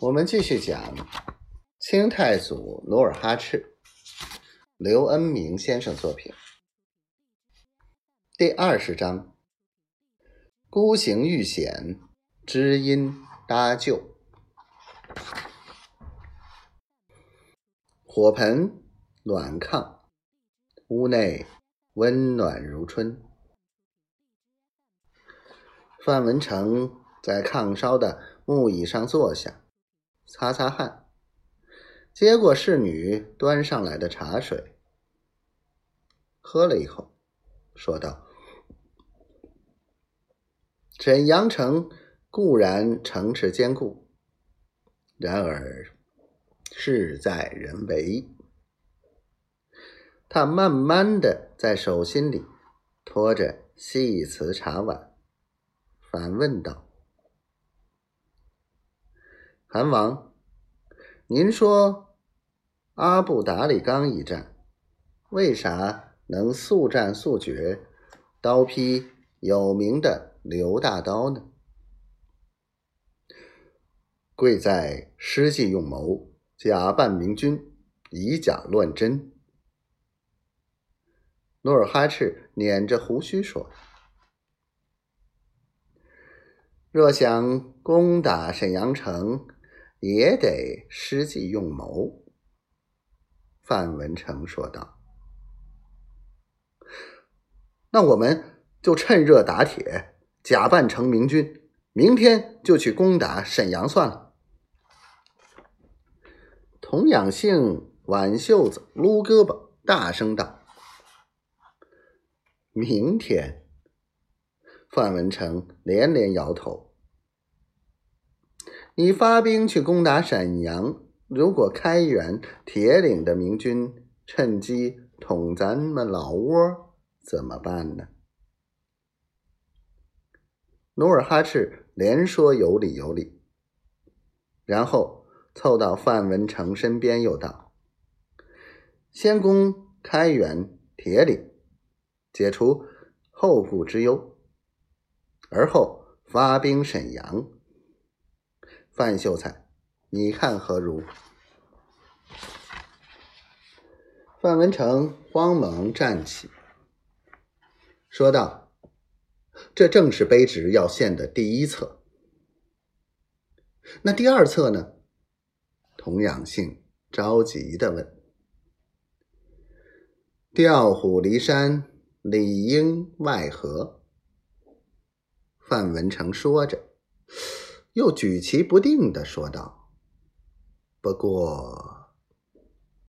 我们继续讲清太祖努尔哈赤，刘恩明先生作品第二十章：孤行遇险，知音搭救。火盆暖炕，屋内温暖如春。范文成在炕烧的木椅上坐下。擦擦汗，接过侍女端上来的茶水，喝了一口，说道：“沈阳城固然城池坚固，然而事在人为。”他慢慢的在手心里托着细瓷茶碗，反问道。韩王，您说阿布达里冈一战，为啥能速战速决，刀劈有名的刘大刀呢？贵在施计用谋，假扮明君，以假乱真。努尔哈赤捻着胡须说：“若想攻打沈阳城。”也得施计用谋，范文成说道：“那我们就趁热打铁，假扮成明军，明天就去攻打沈阳算了。”童养性挽袖子撸胳膊，大声道：“明天？”范文成连连摇头。你发兵去攻打沈阳，如果开原、铁岭的明军趁机捅咱们老窝，怎么办呢？努尔哈赤连说有理有理，然后凑到范文成身边，又道：“先攻开原、铁岭，解除后顾之忧，而后发兵沈阳。”范秀才，你看何如？范文成慌忙站起，说道：“这正是卑职要献的第一策。那第二策呢？”童养性着急的问。“调虎离山，里应外合。”范文成说着。又举棋不定的说道：“不过，